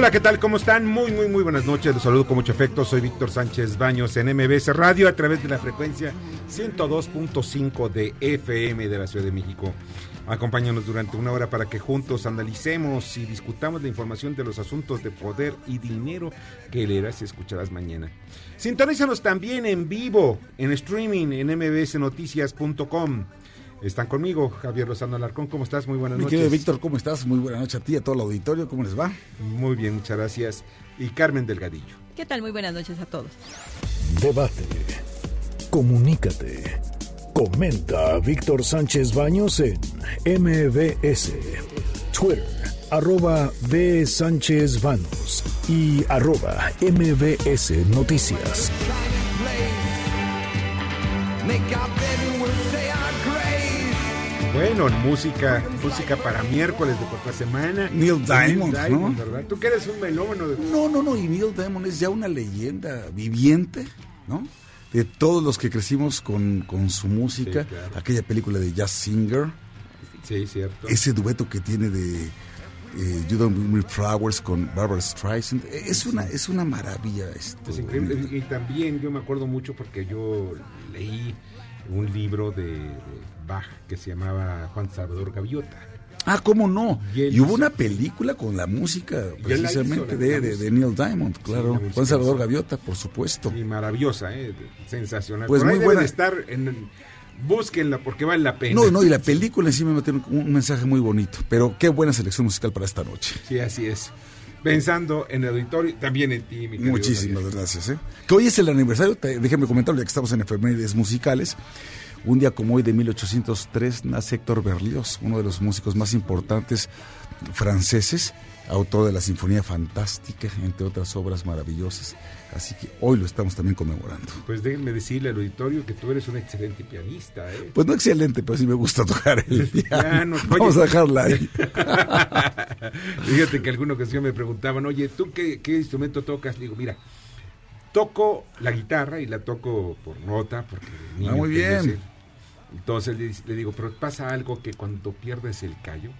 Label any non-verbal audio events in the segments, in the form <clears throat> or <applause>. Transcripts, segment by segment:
Hola, ¿qué tal? ¿Cómo están? Muy, muy, muy buenas noches. Los saludo con mucho afecto. Soy Víctor Sánchez Baños en MBS Radio a través de la frecuencia 102.5 de FM de la Ciudad de México. Acompáñanos durante una hora para que juntos analicemos y discutamos la información de los asuntos de poder y dinero que leerás y escucharás mañana. Sintonízanos también en vivo, en streaming, en mbsnoticias.com. Están conmigo, Javier Lozano Alarcón. ¿Cómo estás? Muy buenas Mi noches. querido Víctor, ¿cómo estás? Muy buena noche a ti y a todo el auditorio. ¿Cómo les va? Muy bien, muchas gracias. Y Carmen Delgadillo. ¿Qué tal? Muy buenas noches a todos. Debate. Comunícate. Comenta a Víctor Sánchez Baños en MBS. Twitter, arroba B. Sánchez Baños y arroba MBS Noticias. Bueno, música, música para miércoles de por la semana. Neil Diamond, ¿no? ¿verdad? Tú que eres un melómano. de- No, no, no. Y Neil Diamond es ya una leyenda viviente, ¿no? De todos los que crecimos con, con su música. Sí, claro. Aquella película de Jazz Singer. Sí, cierto. Ese dueto que tiene de eh, You Don't Bring Me Flowers con Barbara Streisand. Es una, es una maravilla esto. Es increíble. Y también yo me acuerdo mucho porque yo leí un libro de, de Bach que se llamaba Juan Salvador Gaviota. Ah, ¿cómo no? Y hubo hizo- una película con la música la hizo, precisamente de, Neil Diamond, claro. Juan Salvador. Gaviota, por supuesto. Y maravillosa, ¿eh? sensacional. Pues Por muy buena. estar en... Búsquenla porque vale la pena. No, no, y la película encima me tiene un mensaje muy bonito. Pero qué buena selección musical para esta noche. Sí, así es. Pensando en el auditorio, también en ti, mi querido Muchísimas gracias. ¿eh? Que hoy es el aniversario, te- déjenme comentarlo ya que estamos en efemérides musicales. Un día como hoy de 1803 nace Héctor Berlioz, uno de los músicos más importantes franceses, autor de la Sinfonía Fantástica, entre otras obras maravillosas. Así que hoy lo estamos también conmemorando. Pues déjenme decirle al auditorio que tú eres un excelente pianista, ¿eh? Pues no excelente, pero sí me gusta tocar el <laughs> piano. Vamos a dejarla ahí. <laughs> Fíjate que alguna ocasión me preguntaban, oye, ¿tú qué, qué instrumento tocas? Le digo, mira, toco la guitarra y la toco por nota, porque Ah, muy bien. Entonces le, le digo, pero pasa algo que cuando pierdes el callo,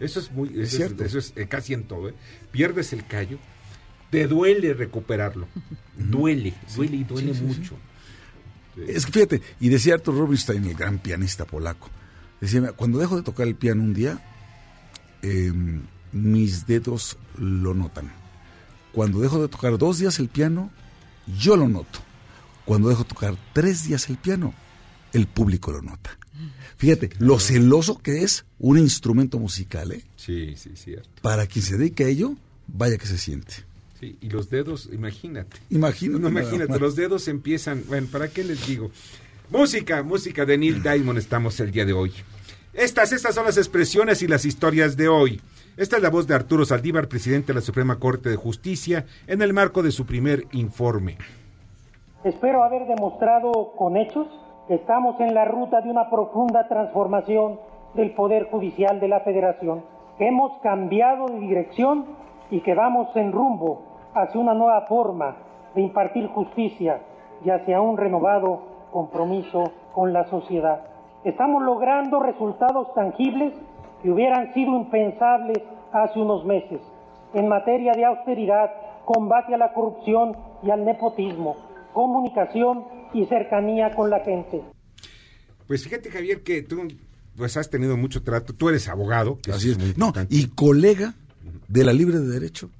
eso es muy, Es eso cierto. eso es eh, casi en todo, ¿eh? pierdes el callo, te duele recuperarlo, duele, duele y duele sí, sí, sí. mucho. Es que fíjate, y decía Arthur Rubinstein, el gran pianista polaco, decía, "Mira, cuando dejo de tocar el piano un día, eh, mis dedos lo notan. Cuando dejo de tocar dos días el piano, yo lo noto. Cuando dejo de tocar tres días el piano, el público lo nota. Fíjate, lo celoso que es un instrumento musical, ¿eh? Sí, sí, cierto. Para quien se dedique a ello, vaya que se siente. Sí, y los dedos, imagínate. Imagínate. No, imagínate, los dedos empiezan. Bueno, ¿para qué les digo? Música, música de Neil Diamond estamos el día de hoy. Estas, estas son las expresiones y las historias de hoy. Esta es la voz de Arturo Saldívar, presidente de la Suprema Corte de Justicia, en el marco de su primer informe. Espero haber demostrado con hechos estamos en la ruta de una profunda transformación del Poder Judicial de la Federación, hemos cambiado de dirección y que vamos en rumbo hacia una nueva forma de impartir justicia y hacia un renovado compromiso con la sociedad. Estamos logrando resultados tangibles que hubieran sido impensables hace unos meses en materia de austeridad, combate a la corrupción y al nepotismo, comunicación y cercanía con la gente. Pues fíjate, Javier, que tú pues has tenido mucho trato. Tú eres abogado. que Así muy es. No, importante. y colega de la Libre de Derecho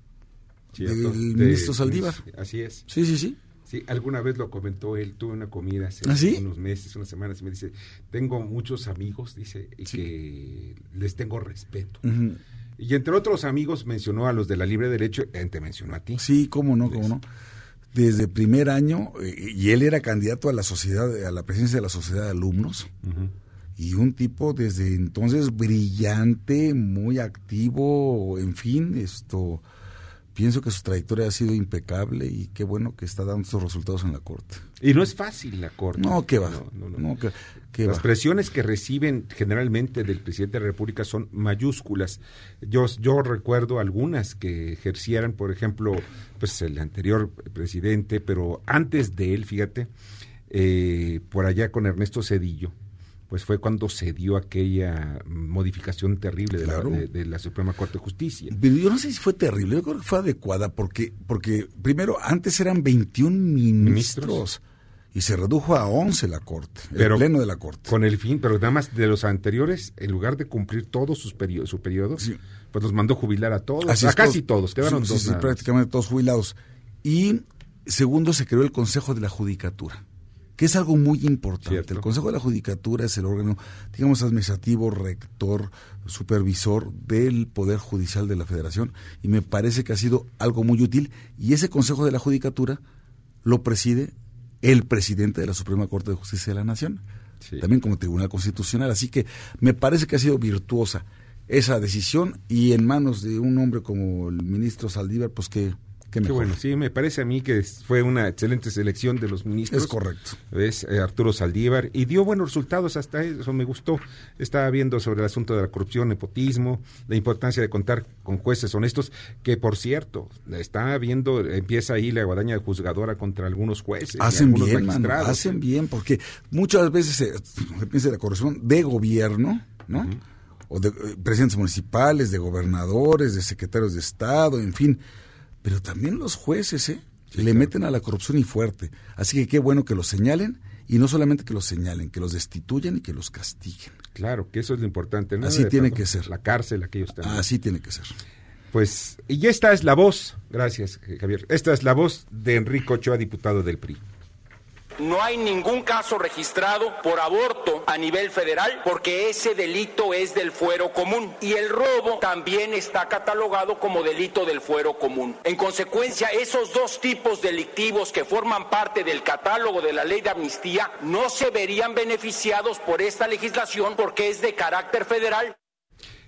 Cierto, del de- ministro Saldívar. Así es. Sí, sí, sí. Sí, alguna vez lo comentó él, tuve una comida hace ¿Ah, sí? unos meses, unas semanas, y me dice, tengo muchos amigos, dice, y que les tengo respeto. Y entre otros amigos mencionó a los de la libre derecho, eh, te mencionó a ti. Sí, cómo no, cómo no. Desde primer año, eh, y él era candidato a la sociedad, a la presidencia de la sociedad de alumnos. Y un tipo desde entonces brillante, muy activo, en fin, esto pienso que su trayectoria ha sido impecable y qué bueno que está dando estos resultados en la corte. Y no es fácil la corte. No, qué va. No, no, no. No, qué- qué Las va. presiones que reciben generalmente del presidente de la República son mayúsculas. Yo, yo recuerdo algunas que ejercieran, por ejemplo, pues el anterior presidente, pero antes de él, fíjate, eh, por allá con Ernesto Cedillo, pues fue cuando se dio aquella modificación terrible de, la, de- de la Suprema Corte de Justicia. Pero yo no sé si fue terrible, yo creo que fue adecuada porque, porque primero, antes eran 21 ministros, Ministros. y se redujo a 11 la corte, Pero el pleno de la corte. Con el fin, pero nada más de los anteriores, en lugar de cumplir todos sus perio- su periodo, Sí. pues los mandó jubilar a todos, Así a casi todos, quedaron sí, prácticamente todos jubilados. Y segundo, se creó el Consejo de la Judicatura, que es algo muy importante. Cierto. El Consejo de la Judicatura es el órgano, digamos, administrativo, rector, supervisor del Poder Judicial de la Federación, y me parece que ha sido algo muy útil. Y ese Consejo de la Judicatura lo preside el presidente de la Suprema Corte de Justicia de la Nación, Sí. también como Tribunal Constitucional. Así que me parece que ha sido virtuosa esa decisión y en manos de un hombre como el ministro Saldívar, pues que, que Qué mejor. bueno, sí, me parece a mí que fue una excelente selección de los ministros. Es correcto. Es eh, Arturo Saldívar y dio buenos resultados hasta eso, me gustó. Estaba viendo sobre el asunto de la corrupción, nepotismo, la importancia de contar con jueces honestos, que por cierto, está viendo, empieza ahí la guadaña juzgadora contra algunos jueces. Hacen algunos bien, mano, magistrados. hacen bien, porque muchas veces se, se piensa en la corrupción de gobierno, ¿no? O de eh, presidentes municipales, de gobernadores, de secretarios de Estado, en fin. Pero también los jueces, ¿eh? Le meten a la corrupción y fuerte. Así que qué bueno que los señalen y no solamente que los señalen, que los destituyan y que los castiguen. Claro, que eso es lo importante. ¿no? Así De tiene tanto, que ser. La cárcel, aquellos también. Así tiene que ser. Pues, y esta es la voz, gracias Javier, esta es la voz de Enrico Ochoa, diputado del PRI. No hay ningún caso registrado por aborto a nivel federal porque ese delito es del fuero común y el robo también está catalogado como delito del fuero común. En consecuencia, esos dos tipos delictivos que forman parte del catálogo de la ley de amnistía no se verían beneficiados por esta legislación porque es de carácter federal.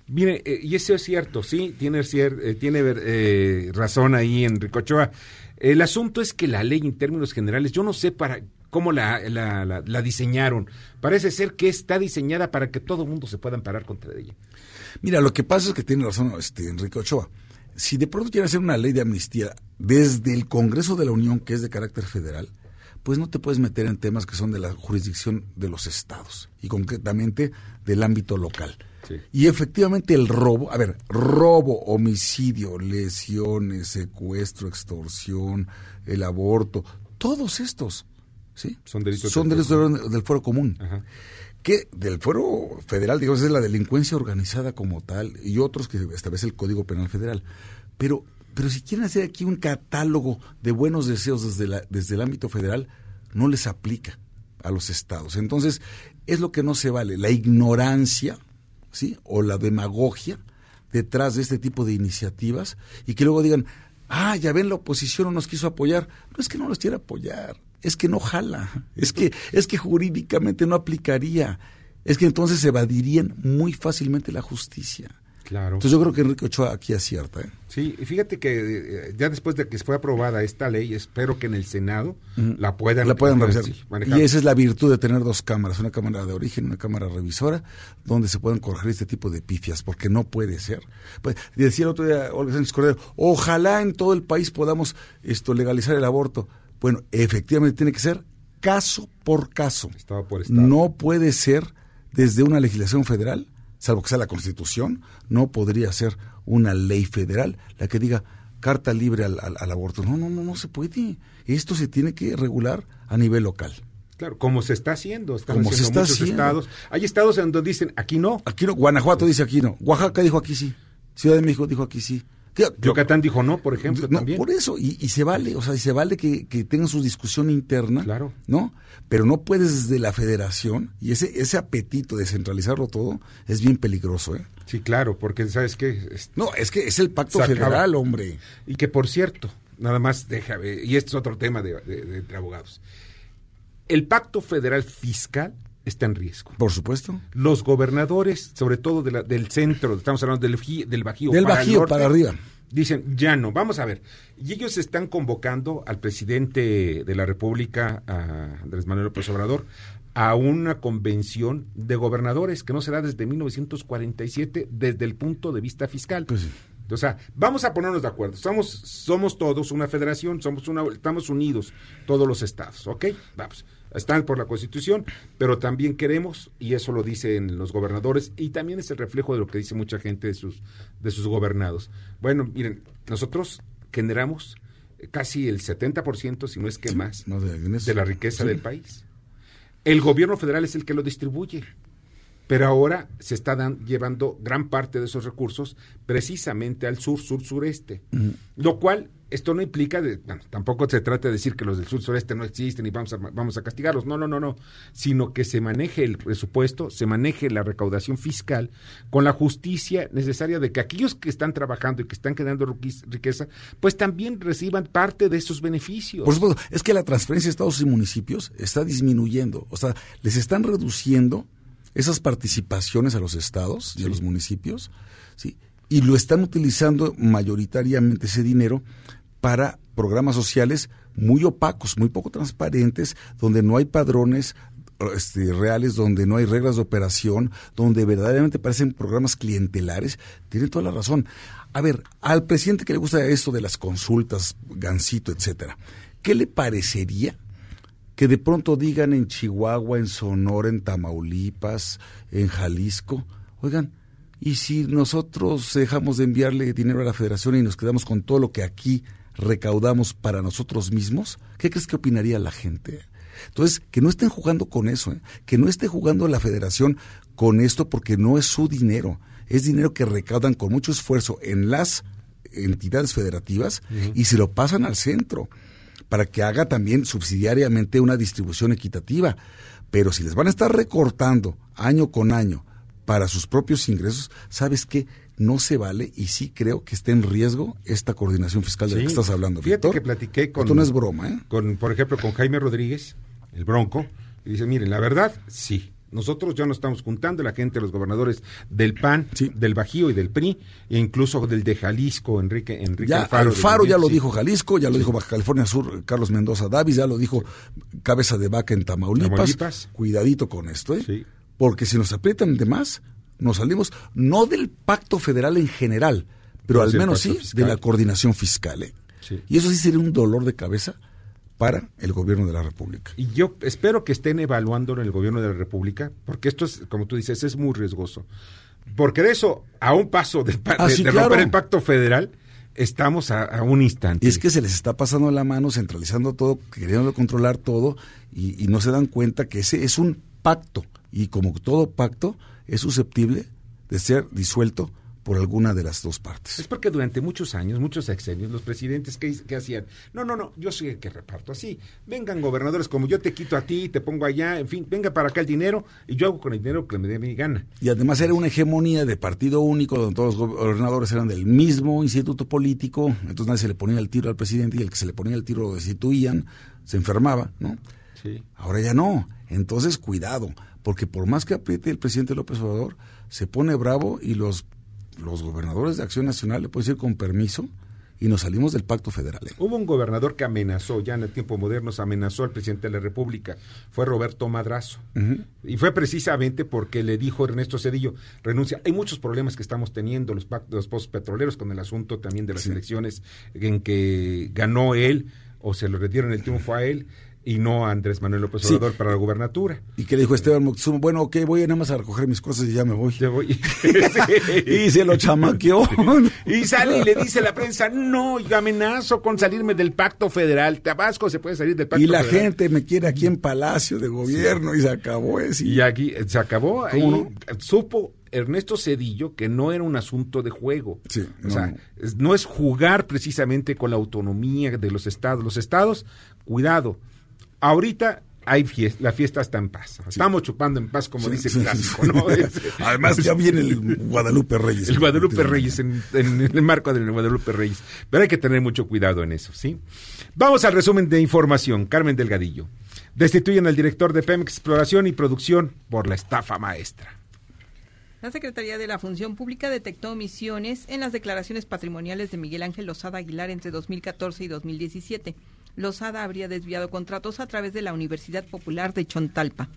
Mire, eh, y eso es cierto, sí, tiene, cier- eh, tiene eh, razón ahí Enrico Ochoa. El asunto es que la ley en términos generales, yo no sé para cómo la, la, la- la diseñaron. Parece ser que está diseñada para que todo el mundo se pueda amparar contra ella. Mira, lo que pasa es que tiene razón este Enrique Ochoa. Si de pronto quiere hacer una ley de amnistía desde el Congreso de la Unión, que es de carácter federal, pues no te puedes meter en temas que son de la jurisdicción de los estados y concretamente del ámbito local. Sí. Y efectivamente el robo, a ver, robo, homicidio, lesiones, secuestro, extorsión, el aborto, todos estos, ¿sí? Son delitos son del delitos del, del fuero común Ajá. que del fuero federal, digamos, es la delincuencia organizada como tal y otros que establece el Código Penal Federal. Pero, pero si quieren hacer aquí un catálogo de buenos deseos desde, la, desde el ámbito federal, no les aplica a los estados. Entonces, es lo que no se vale, la ignorancia, ¿sí? O la demagogia detrás de este tipo de iniciativas y que luego digan, ah, ya ven, la oposición no nos quiso apoyar. No es que no los quiera apoyar, es que no jala, es que, es que jurídicamente no aplicaría, es que entonces evadirían muy fácilmente la justicia. Claro. Entonces yo creo que Enrique Ochoa aquí acierta. ¿eh? Sí, y fíjate que eh, ya después de que fue aprobada esta ley, espero que en el Senado la puedan, la pueden eh, revisar. sí, y esa es la virtud de tener dos cámaras, una cámara de origen y una cámara revisora, donde se pueden corregir este tipo de pifias, porque no puede ser. Pues, decía el otro día Olga Sánchez Cordero, ojalá en todo el país podamos esto legalizar el aborto. Bueno, efectivamente tiene que ser caso por caso. Estado por estado. No puede ser desde una legislación federal, salvo que sea la Constitución, no podría ser una ley federal la que diga carta libre al, al- al aborto. No, no, no, no se puede. Esto se tiene que regular a nivel local. Claro, como se está haciendo, están Como se haciendo está muchos haciendo. estados. Hay estados en donde dicen, aquí no. Aquí no, Guanajuato dice aquí no, Oaxaca dijo aquí sí, Ciudad de México dijo aquí sí, Yucatán dijo no, por ejemplo, no, también. Por eso, y, y, se vale, o sea, y se vale que, que, tengan su discusión interna, claro. ¿no? Pero no puedes desde la federación, y ese, ese apetito de centralizarlo todo es bien peligroso, ¿eh? Sí, claro, porque sabes que... No, es que es el pacto federal, hombre. Y que por cierto, nada más déjame, y este es otro tema de, de, de, de abogados, el pacto federal fiscal está en riesgo. Por supuesto. Los gobernadores, sobre todo de la, del centro, estamos hablando del, del Bajío, del para, Bajío el norte, para arriba. Dicen, ya no, vamos a ver. Y ellos están convocando al presidente de la República, a Andrés Manuel López Obrador, a una convención de gobernadores que no será desde 1947 desde el punto de vista fiscal. Pues sí. O sea, vamos a ponernos de acuerdo. Somos, somos todos una federación, somos una, estamos unidos todos los estados, ¿ok? Vamos están por la Constitución, pero también queremos, y eso lo dicen los gobernadores, y también es el reflejo de lo que dice mucha gente de sus, de sus gobernados. Bueno, miren, nosotros generamos casi el 70%, si no es que más, no, de- la riqueza Sí. del país. El gobierno federal es el que lo distribuye, pero ahora se está dan- llevando gran parte de esos recursos precisamente al sur, sur, sureste, lo cual esto no implica, de, bueno, tampoco se trata de decir que los del sur, sureste no existen y vamos a, vamos a castigarlos, no, no, no, no, sino que se maneje el presupuesto, se maneje la recaudación fiscal con la justicia necesaria de que aquellos que están trabajando y que están creando riquez- riqueza, pues también reciban parte de esos beneficios. Por supuesto, es que la transferencia de estados y municipios está disminuyendo. O sea, les están reduciendo esas participaciones a los estados y a los municipios, ¿sí? Y lo están utilizando mayoritariamente ese dinero para programas sociales muy opacos, muy poco transparentes, donde no hay padrones este, reales, donde no hay reglas de operación, donde verdaderamente parecen programas clientelares. Tiene toda la razón. A ver, al presidente que le gusta esto de las consultas, Gancito, etcétera, ¿qué le parecería que de pronto digan en Chihuahua, en Sonora, en Tamaulipas, en Jalisco, oigan, ¿y si nosotros dejamos de enviarle dinero a la federación y nos quedamos con todo lo que aquí recaudamos para nosotros mismos? ¿Qué crees que opinaría la gente? Entonces, que no estén jugando con eso, ¿eh? que no esté jugando la federación con esto porque no es su dinero, es dinero que recaudan con mucho esfuerzo en las entidades federativas y se lo pasan al centro para que haga también subsidiariamente una distribución equitativa. Pero si les van a estar recortando año con año para sus propios ingresos, ¿sabes qué? No se vale y sí creo que está en riesgo esta coordinación fiscal de la que estás hablando, Fíjate Víctor. que platiqué con. Esto no es broma, ¿eh? Con, por ejemplo, con Jaime Rodríguez, el Bronco, y dice: Miren, la verdad, sí. Nosotros ya nos estamos juntando, la gente, los gobernadores del PAN, Sí. del Bajío y del PRI, e incluso del de Jalisco, Enrique, Enrique Ya Alfaro. Alfaro, ya lo dijo Jalisco, ya lo dijo Baja California Sur, Carlos Mendoza Davis, ya lo dijo Cabeza de Vaca en Tamaulipas. Tamaulipas. Cuidadito con esto, ¿eh? Porque si nos aprietan de más, nos salimos no del pacto federal en general, pero al menos sí fiscal. de la coordinación fiscal. ¿eh? Sí. Y eso sí sería un dolor de cabeza para el gobierno de la República. Y yo espero que estén evaluándolo en el gobierno de la República, porque esto es, como tú dices, es muy riesgoso. Porque de eso, a un paso de, Ah, de- sí, de claro. romper el pacto federal, estamos a, a un instante. Y es que se les está pasando la mano, centralizando todo, queriendo controlar todo, y, y no se dan cuenta que ese es un pacto. Y como todo pacto, es susceptible de ser disuelto por alguna de las dos partes. Es porque durante muchos años, muchos sexenios, los presidentes que, hacían, no, no, no, yo soy el que reparto así. Vengan gobernadores como yo te quito a ti, te pongo allá, en fin, venga para acá el dinero y yo hago con el dinero que me dé mi gana. Y además era una hegemonía de partido único, donde todos los gobernadores eran del mismo instituto político, entonces nadie se le ponía el tiro al presidente y el que se le ponía el tiro lo destituían, se enfermaba, ¿no? Sí. Ahora ya no. Entonces, cuidado, porque por más que apriete el presidente López Obrador, se pone bravo y los, los gobernadores de Acción Nacional le pueden decir con permiso y nos salimos del pacto federal. ¿eh? Hubo un gobernador que amenazó, ya en el tiempo moderno, se amenazó al presidente de la República. Fue Roberto Madrazo. Y fue precisamente porque le dijo Ernesto Cedillo, renuncia. Hay muchos problemas que estamos teniendo los, pac- los pozos petroleros con el asunto también de las Sí. elecciones en que ganó él o se le dieron el triunfo a él. Y no a Andrés Manuel López Obrador para la gubernatura. Y le dijo Esteban Moctezuma, bueno, ok, voy nada más a recoger mis cosas y ya me voy. Ya voy. <laughs> <laughs> y se lo chamaqueó. <laughs> y sale y le dice a la prensa, no, yo amenazo con salirme del pacto federal. Tabasco se puede salir del pacto Y la federal. gente me quiere aquí en Palacio de Gobierno y se acabó ese. Y aquí eh, se acabó. Ahí ¿Cómo supo Ernesto Cedillo que no era un asunto de juego. Sí, o no. sea, no es jugar precisamente con la autonomía de los estados. Los estados, cuidado. Ahorita hay fiesta, la fiesta está en paz. Estamos chupando en paz, como Sí, dice el clásico, sí. ¿no? <laughs> Es- Además ya viene el Guadalupe Reyes. el Guadalupe Reyes, en, en <laughs> el marco del Guadalupe Reyes. Pero hay que tener mucho cuidado en eso, ¿sí? Vamos al resumen de información. Carmen Delgadillo. Destituyen al director de Pemex Exploración y Producción por la estafa maestra. La Secretaría de la Función Pública detectó omisiones en las declaraciones patrimoniales de Miguel Ángel Lozada Aguilar entre 2014 y 2017. Lozada habría desviado contratos a través de la Universidad Popular de Chontalpa.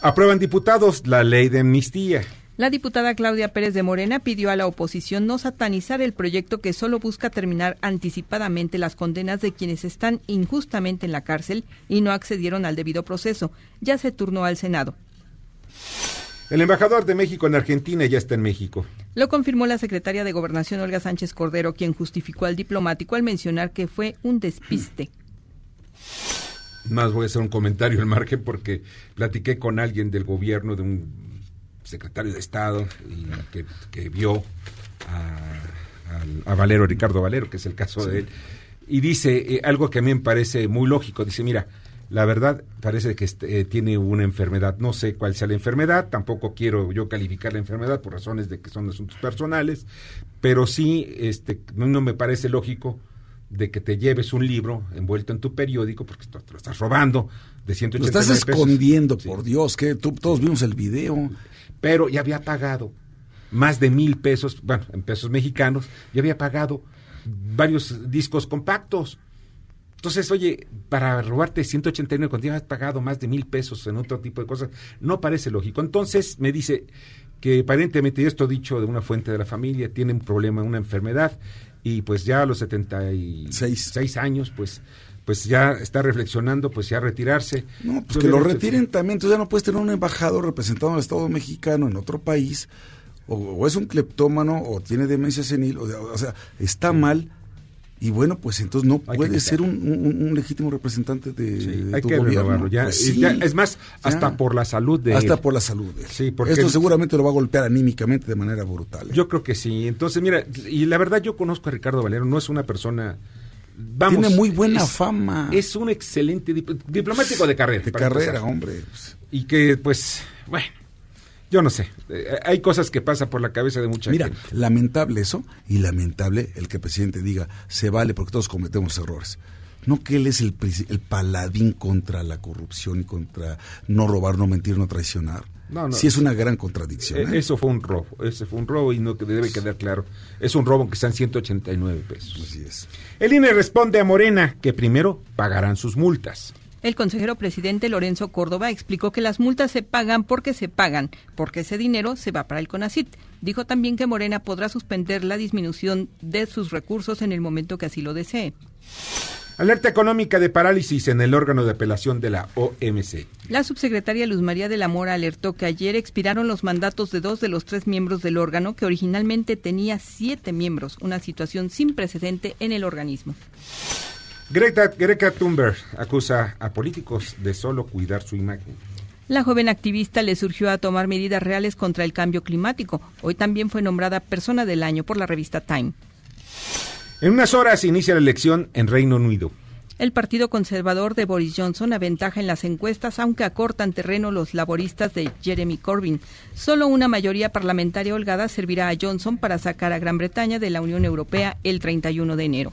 Aprueban diputados la ley de amnistía. La diputada Claudia Pérez de Morena pidió a la oposición no satanizar el proyecto que solo busca terminar anticipadamente las condenas de quienes están injustamente en la cárcel y no accedieron al debido proceso. Ya se turnó al Senado. El embajador de México en Argentina ya está en México. Lo confirmó la secretaria de Gobernación Olga Sánchez Cordero, quien justificó al diplomático al mencionar que fue un despiste. <clears throat> Más voy a hacer un comentario al margen porque platiqué con alguien del gobierno, de un secretario de Estado, y que, que vio a, a Valero, Ricardo Valero, que es el caso de él, y dice eh, algo que a mí me parece muy lógico. Dice, mira, la verdad parece que este, eh, tiene una enfermedad. No sé cuál sea la enfermedad, tampoco quiero yo calificar la enfermedad por razones de que son asuntos personales, pero sí este, no, me parece lógico de que te lleves un libro envuelto en tu periódico, porque te lo estás robando, de Lo 180 estás pesos. escondiendo, Sí. por Dios, que tú- todos vimos el video. Pero ya había pagado más de mil pesos, bueno, en pesos mexicanos, ya había pagado varios discos compactos. Entonces, oye, para robarte 189 cuando ya has pagado más de mil pesos en otro tipo de cosas, no parece lógico. Entonces me dice que aparentemente, esto dicho de una fuente de la familia, tiene un problema, una enfermedad, y pues ya a los 76 Seis. años, pues pues ya está reflexionando, pues ya retirarse. No, pues Yo que lo retiren también. Entonces ya no puedes tener un embajador representando al Estado mexicano en otro país. O, o es un cleptómano o tiene demencia senil. O, o sea, está mal. Y bueno, pues entonces no Hay puede ser un, un- un legítimo representante de, Sí, de hay tu que gobierno. ya. Pues Y sí, ya, es más, ya. hasta por la salud de Hasta él. por la salud de él. Sí, porque Esto seguramente lo va a golpear anímicamente de manera brutal. ¿eh? Yo creo que sí. Entonces, mira, y la verdad yo conozco a Ricardo Valero, no es una persona... Vamos, Tiene muy buena es- fama. Es un excelente dip- diplomático de carrera. de carrera, empezar. hombre. Pues, Y que, pues, bueno, yo no sé. Eh, hay cosas que pasan por la cabeza de mucha Mira, gente. lamentable eso y lamentable el que el presidente diga se vale porque todos cometemos errores. No que él es el, el paladín contra la corrupción y contra no robar, no mentir, no traicionar. No, no. Sí es una gran contradicción. Eh, ¿eh? Eso fue un robo, ese fue un robo y no que debe quedar claro. Es un robo que están 189 pesos. Así es. El INE responde a Morena que primero pagarán sus multas. El consejero presidente Lorenzo Córdoba explicó que las multas se pagan porque se pagan, porque ese dinero se va para el CONACIT. Dijo también que Morena podrá suspender la disminución de sus recursos en el momento que así lo desee. Alerta económica de parálisis en el órgano de apelación de la OMC. La subsecretaria Luz María de la Mora alertó que ayer expiraron los mandatos de dos de los tres miembros del órgano, que originalmente tenía siete miembros, una situación sin precedente en el organismo. Greta, Greta Thunberg acusa a políticos de solo cuidar su imagen. La joven activista le surgió a tomar medidas reales contra el cambio climático. Hoy también fue nombrada Persona del Año por la revista Time. En unas horas inicia la elección en Reino Unido. El Partido Conservador de Boris Johnson aventaja en las encuestas, aunque acortan terreno los laboristas de Jeremy Corbyn. Solo una mayoría parlamentaria holgada servirá a Johnson para sacar a Gran Bretaña de la Unión Europea el 31 de enero.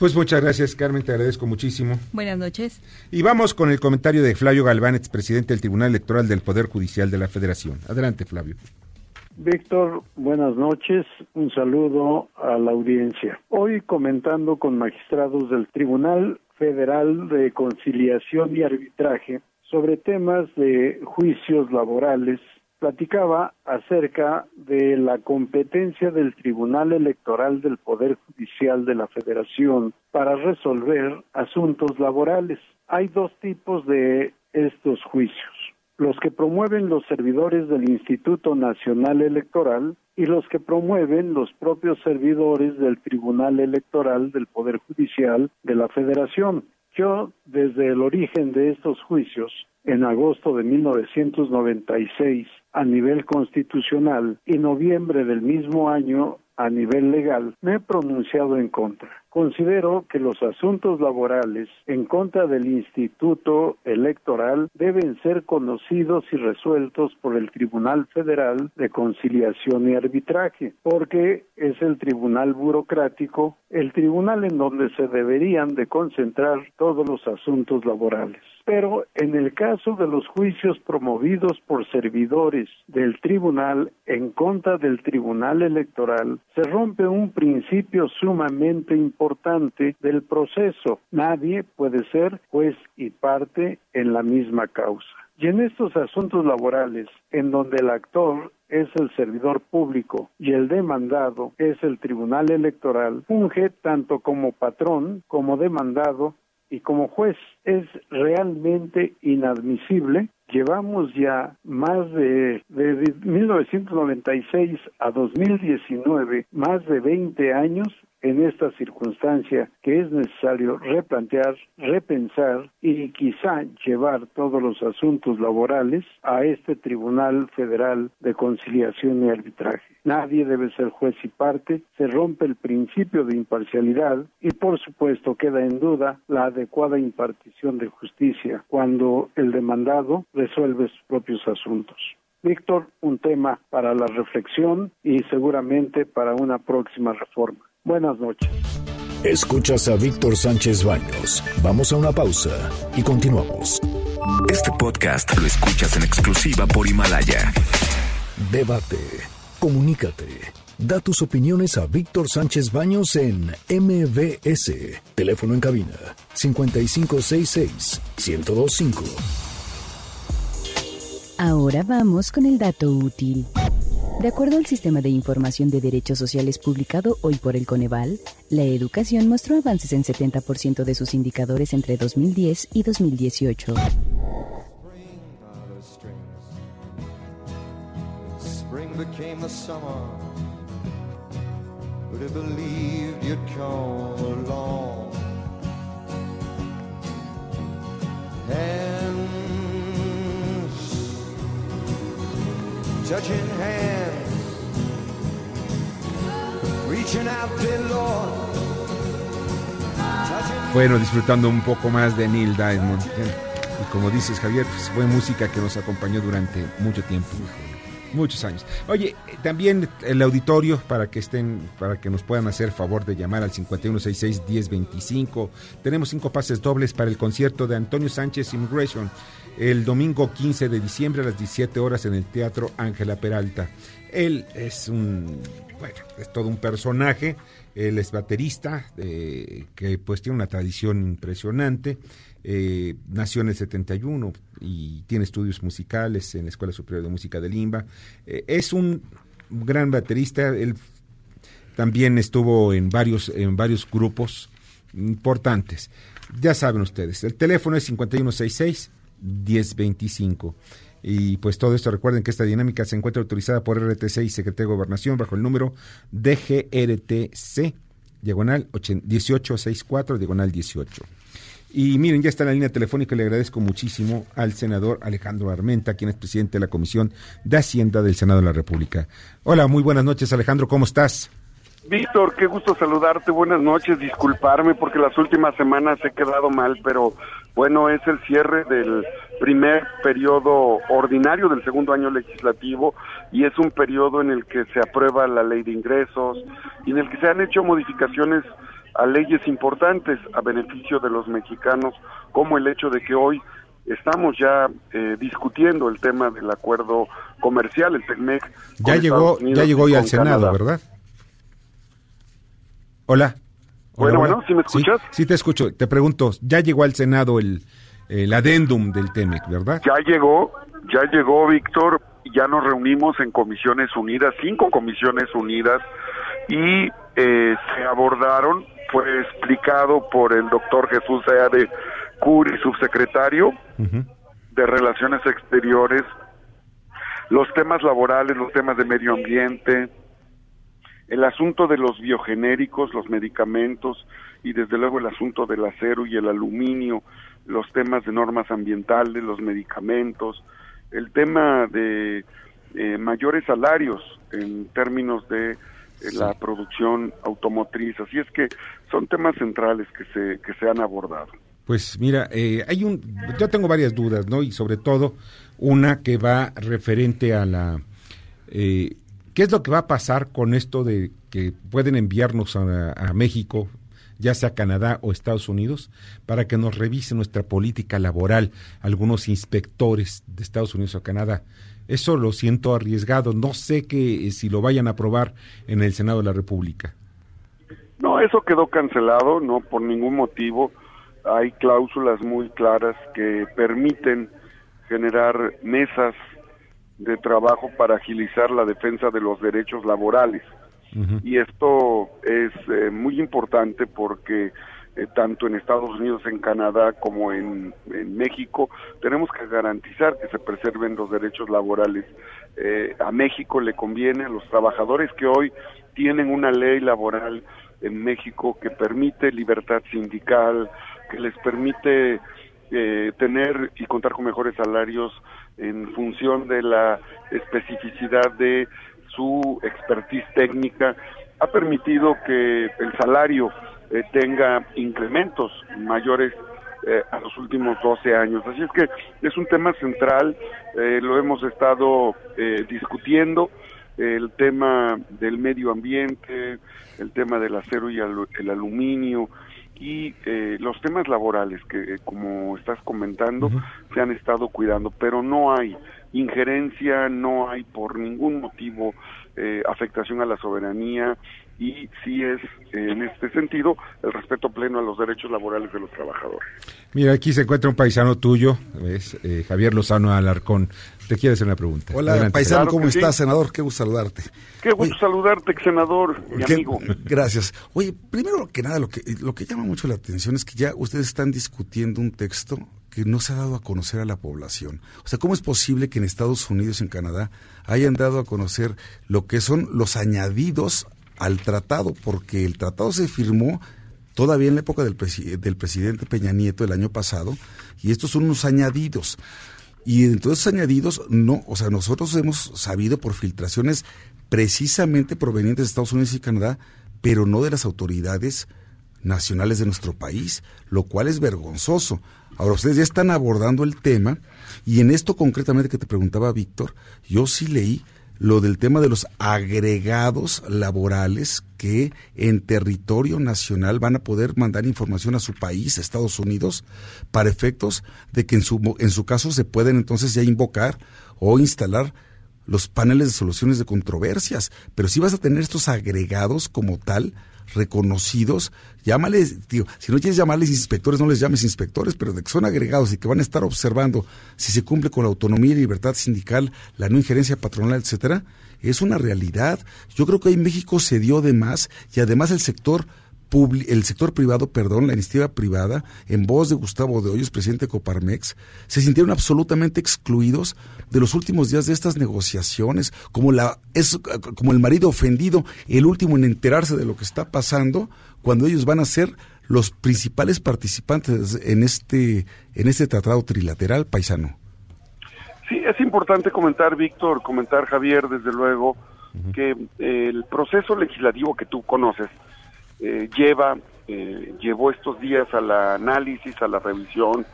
Pues muchas gracias, Carmen, te agradezco muchísimo. Buenas noches. Y vamos con el comentario de Flavio Galván, expresidente del Tribunal Electoral del Poder Judicial de la Federación. Adelante, Flavio. Víctor, buenas noches. Un saludo a la audiencia. Hoy comentando con magistrados del Tribunal Federal de Conciliación y Arbitraje sobre temas de juicios laborales, platicaba acerca de la competencia del Tribunal Electoral del Poder Judicial de la Federación para resolver asuntos laborales. Hay dos tipos de estos juicios los que promueven los servidores del Instituto Nacional Electoral y los que promueven los propios servidores del Tribunal Electoral del Poder Judicial de la Federación. Yo, desde el origen de estos juicios, en agosto de 1996, a nivel constitucional, y noviembre del mismo año, a nivel legal, me he pronunciado en contra. Considero que los asuntos laborales en contra del Instituto Electoral deben ser conocidos y resueltos por el Tribunal Federal de Conciliación y Arbitraje, porque es el tribunal burocrático, el tribunal en donde se deberían de concentrar todos los asuntos laborales. Pero en el caso de los juicios promovidos por servidores del tribunal en contra del Tribunal Electoral, se rompe un principio sumamente importante del proceso. Nadie puede ser juez y parte en la misma causa. Y en estos asuntos laborales, en donde el actor es el servidor público y el demandado es el tribunal electoral, funge tanto como patrón como demandado y como juez es realmente inadmisible. Llevamos ya más de, de 1996 a 2019, más de 20 años en esta circunstancia que es necesario replantear, repensar y quizá llevar todos los asuntos laborales a este Tribunal Federal de Conciliación y Arbitraje. Nadie debe ser juez y parte, se rompe el principio de imparcialidad y por supuesto queda en duda la adecuada impartición de justicia cuando el demandado resuelve sus propios asuntos. Víctor, un tema para la reflexión y seguramente para una próxima reforma. Buenas noches. Escuchas a Víctor Sánchez Baños. Vamos a una pausa y continuamos. Este podcast lo escuchas en exclusiva por Himalaya. Debate. Comunícate. Da tus opiniones a Víctor Sánchez Baños en MBS. Teléfono en cabina 5566 1025. Ahora vamos con el dato útil. De acuerdo al Sistema de Información de Derechos Sociales publicado hoy por el Coneval, la educación mostró avances en 70% de sus indicadores entre 2010 y 2018. Spring touching hands, Bueno, disfrutando un poco más de Neil Diamond. Y como dices, Javier, pues fue música que nos acompañó durante mucho tiempo. Muchos años. Oye, también el auditorio para que estén, para que nos puedan hacer favor de llamar al 5166-1025. Tenemos cinco pases dobles para el concierto de Antonio Sánchez Immigration el domingo 15 de diciembre a las 17 horas en el Teatro Ángela Peralta. Él es un, bueno, es todo un personaje. Él es baterista, eh, que pues tiene una tradición impresionante. Eh, nació en el 71 y tiene estudios musicales en la Escuela Superior de Música de Limba. Eh, es un gran baterista. Él también estuvo en varios, en varios grupos importantes. Ya saben ustedes, el teléfono es 5166 1025. Y pues todo esto, recuerden que esta dinámica se encuentra autorizada por RTC y Secretaría de Gobernación bajo el número DGRTC, diagonal 8- 1864, diagonal 18. Y miren, ya está en la línea telefónica, le agradezco muchísimo al senador Alejandro Armenta, quien es presidente de la Comisión de Hacienda del Senado de la República. Hola, muy buenas noches Alejandro, ¿cómo estás? Víctor, qué gusto saludarte, buenas noches, disculparme porque las últimas semanas he quedado mal, pero bueno, es el cierre del primer periodo ordinario del segundo año legislativo y es un periodo en el que se aprueba la ley de ingresos y en el que se han hecho modificaciones a leyes importantes a beneficio de los mexicanos, como el hecho de que hoy estamos ya eh, discutiendo el tema del acuerdo comercial, el TECMEC. Ya llegó, ya llegó hoy al Senado, Canadá. ¿verdad? Hola. Bueno, bueno, ¿sí me escuchas? Sí, te escucho. Te pregunto, ya llegó al Senado el, el adendum del TEMEC, ¿verdad? Ya llegó, ya llegó Víctor, ya nos reunimos en comisiones unidas, cinco comisiones unidas, y eh, se abordaron, fue explicado por el doctor Jesús de Curi, subsecretario de Relaciones Exteriores, los temas laborales, los temas de medio ambiente, el asunto de los biogenéricos, los medicamentos y desde luego el asunto del acero y el aluminio, los temas de normas ambientales, los medicamentos, el tema de eh, mayores salarios en términos de eh, la producción automotriz. Así es que son temas centrales que se, que se han abordado. Pues mira, eh, hay un, yo tengo varias dudas, ¿no? Y sobre todo una que va referente a la, ¿qué es lo que va a pasar con esto de que pueden enviarnos a, a México ya sea Canadá o Estados Unidos, para que nos revise nuestra política laboral algunos inspectores de Estados Unidos o Canadá. Eso lo siento arriesgado. No sé que eh, si lo vayan a aprobar en el Senado de la República. No, eso quedó cancelado, no por ningún motivo. Hay cláusulas muy claras que permiten generar mesas de trabajo para agilizar la defensa de los derechos laborales. Y esto es eh, muy importante porque eh, tanto en Estados Unidos, en Canadá como en, México, tenemos que garantizar que se preserven los derechos laborales. Eh, a México le conviene, a los trabajadores que hoy tienen una ley laboral en México que permite libertad sindical, que les permite tener y contar con mejores salarios en función de la especificidad de su expertise técnica ha permitido que el salario eh, tenga incrementos mayores eh, a los últimos 12 años. Así es que es un tema central, eh, lo hemos estado discutiendo, el tema del medio ambiente, el tema del acero y el aluminio y los temas laborales que, como estás comentando, se han estado cuidando, pero no hay injerencia, no hay por ningún motivo eh, afectación a la soberanía y sí es en este sentido el respeto pleno a los derechos laborales de los trabajadores. Mira, aquí se encuentra un paisano tuyo, ¿ves? Eh, Javier Lozano Alarcón. Te quiere hacer una pregunta. Hola, paisano, ¿cómo estás, senador? Qué gusto saludarte. Qué gusto saludarte, senador, mi amigo. <laughs> Gracias. Oye, primero que nada, lo que, lo que llama mucho la atención es que ya ustedes están discutiendo un texto que no se ha dado a conocer a la población. O sea, ¿cómo es posible que en Estados Unidos y en Canadá hayan dado a conocer lo que son los añadidos al tratado? Porque el tratado se firmó todavía en la época del, del presidente Peña Nieto el año pasado y estos son unos añadidos. Y entonces añadidos, no, o sea, nosotros hemos sabido por filtraciones precisamente provenientes de Estados Unidos y Canadá, pero no de las autoridades nacionales de nuestro país, lo cual es vergonzoso. Ahora, ustedes ya están abordando el tema y en esto concretamente que te preguntaba Víctor, yo sí leí lo del tema de los agregados laborales que en territorio nacional van a poder mandar información a su país, Estados Unidos, para efectos de que en su, en su caso se pueden entonces ya invocar o instalar los paneles de soluciones de controversias. Pero si vas a tener estos agregados como tal, reconocidos, llámales, tío, si no quieres llamarles inspectores, no les llames inspectores, pero de que son agregados y que van a estar observando si se cumple con la autonomía y libertad sindical, la no injerencia patronal, etcétera, es una realidad. Yo creo que ahí México se dio de más y además el sector el sector privado, perdón, la iniciativa privada, en voz de Gustavo de Hoyos, presidente de Coparmex, se sintieron absolutamente excluidos de los últimos días de estas negociaciones, como la es como el marido ofendido, el último en enterarse de lo que está pasando, cuando ellos van a ser los principales participantes en este en este tratado trilateral paisano. Sí, es importante comentar, Víctor, comentar, Javier, desde luego, que el proceso legislativo que tú conoces, eh, lleva, eh, llevó estos días al análisis, a la revisión.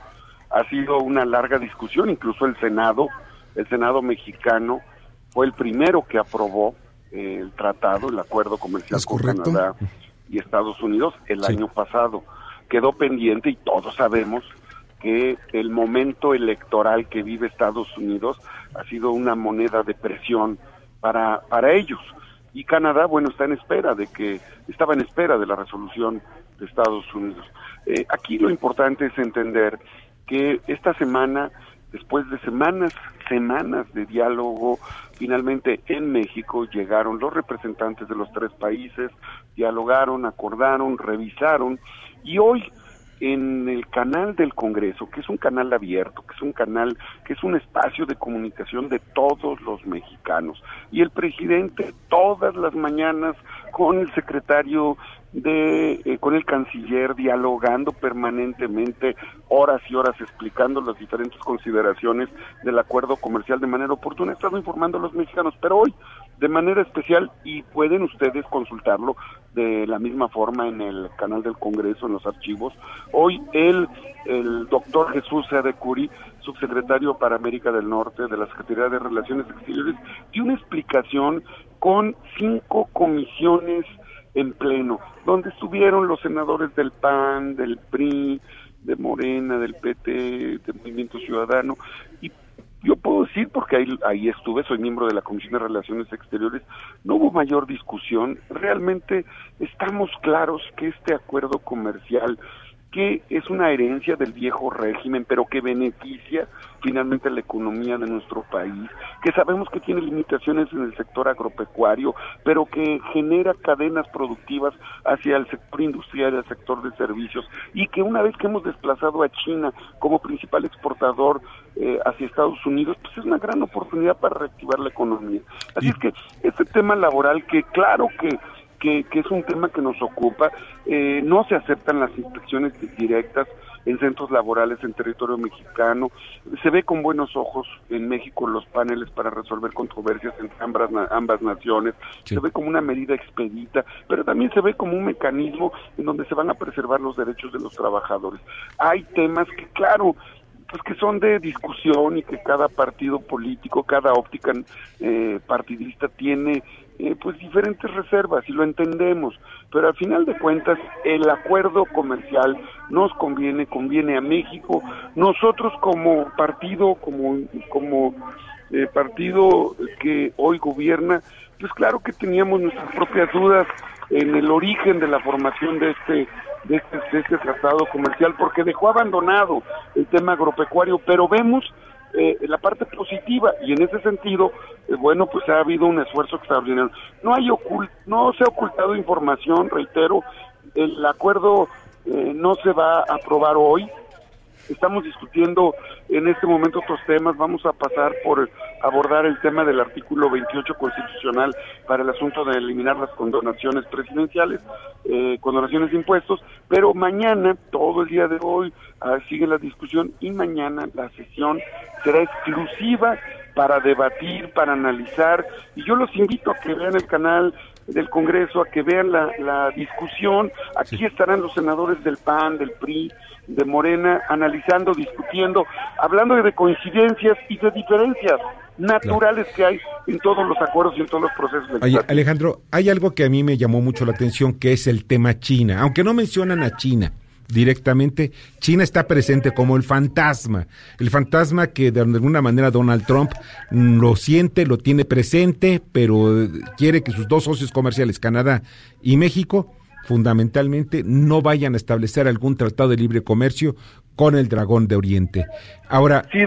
Ha sido una larga discusión, incluso el Senado, el Senado mexicano fue el primero que aprobó eh, el tratado, el acuerdo comercial con Canadá y Estados Unidos el año pasado. Quedó pendiente y todos sabemos que el momento electoral que vive Estados Unidos ha sido una moneda de presión para, para ellos y Canadá, bueno, está en espera de que, estaba en espera de la resolución de Estados Unidos. Eh, aquí lo importante es entender que esta semana después de semanas, semanas de diálogo, finalmente en México llegaron los representantes de los tres países, dialogaron, acordaron, revisaron y hoy en el canal del Congreso, que es un canal abierto, que es un canal, que es un espacio de comunicación de todos los mexicanos. Y el presidente todas las mañanas con el secretario de eh, con el canciller dialogando permanentemente horas y horas explicando las diferentes consideraciones del acuerdo comercial de manera oportuna. Estado informando a los mexicanos, pero hoy de manera especial y pueden ustedes consultarlo de la misma forma en el canal del Congreso, en los archivos. Hoy el, el doctor Jesús C. de Curi, subsecretario para América del Norte de la Secretaría de Relaciones Exteriores, dio una explicación con cinco comisiones en pleno, donde estuvieron los senadores del PAN, del PRI, de Morena, del PT, del Movimiento Ciudadano, y yo puedo decir, porque ahí, estuve, soy miembro de la Comisión de Relaciones Exteriores, no hubo mayor discusión, realmente estamos claros que este acuerdo comercial que es una herencia del viejo régimen, pero que beneficia finalmente la economía de nuestro país, que sabemos que tiene limitaciones en el sector agropecuario, pero que genera cadenas productivas hacia el sector industrial y el sector de servicios, y que una vez que hemos desplazado a China como principal exportador eh, hacia Estados Unidos, pues es una gran oportunidad para reactivar la economía. Así es que este tema laboral que claro que que, es un tema que nos ocupa. Eh, no se aceptan las inspecciones directas en centros laborales en territorio mexicano. Se ve con buenos ojos en México los paneles para resolver controversias entre ambas, ambas naciones. Se ve como una medida expedita, pero también se ve como un mecanismo en donde se van a preservar los derechos de los trabajadores. Hay temas que, claro, pues que son de discusión y que cada partido político, cada óptica eh, partidista tiene eh, pues diferentes reservas y lo entendemos, pero al final de cuentas el acuerdo comercial nos conviene, conviene a México, nosotros como partido, como, como eh, partido que hoy gobierna, pues claro que teníamos nuestras propias dudas en el origen de la formación de este de este, de este tratado comercial porque dejó abandonado el tema agropecuario, pero vemos eh, la parte positiva y en ese sentido, eh, bueno, pues ha habido un esfuerzo extraordinario. No hay no se ha ocultado información, reitero, el acuerdo eh, no se va a aprobar hoy, Estamos discutiendo en este momento otros temas. Vamos a pasar por abordar el tema del artículo 28 constitucional para el asunto de eliminar las condonaciones presidenciales, eh, condonaciones de impuestos. Pero mañana, todo el día de hoy, ah, sigue la discusión y mañana la sesión será exclusiva para debatir, para analizar. Y yo los invito a que vean el canal del Congreso, a que vean la, la discusión. Aquí estarán los senadores del PAN, del PRI, de Morena, analizando, discutiendo, hablando de coincidencias y de diferencias naturales que hay en todos los acuerdos y en todos los procesos. Oye, Alejandro, hay algo que a mí me llamó mucho la atención, que es el tema China. Aunque no mencionan a China directamente, China está presente como el fantasma, el fantasma que de alguna manera Donald Trump lo siente, lo tiene presente, pero quiere que sus dos socios comerciales, Canadá y México, fundamentalmente no vayan a establecer algún tratado de libre comercio con el dragón de Oriente. Ahora, sí,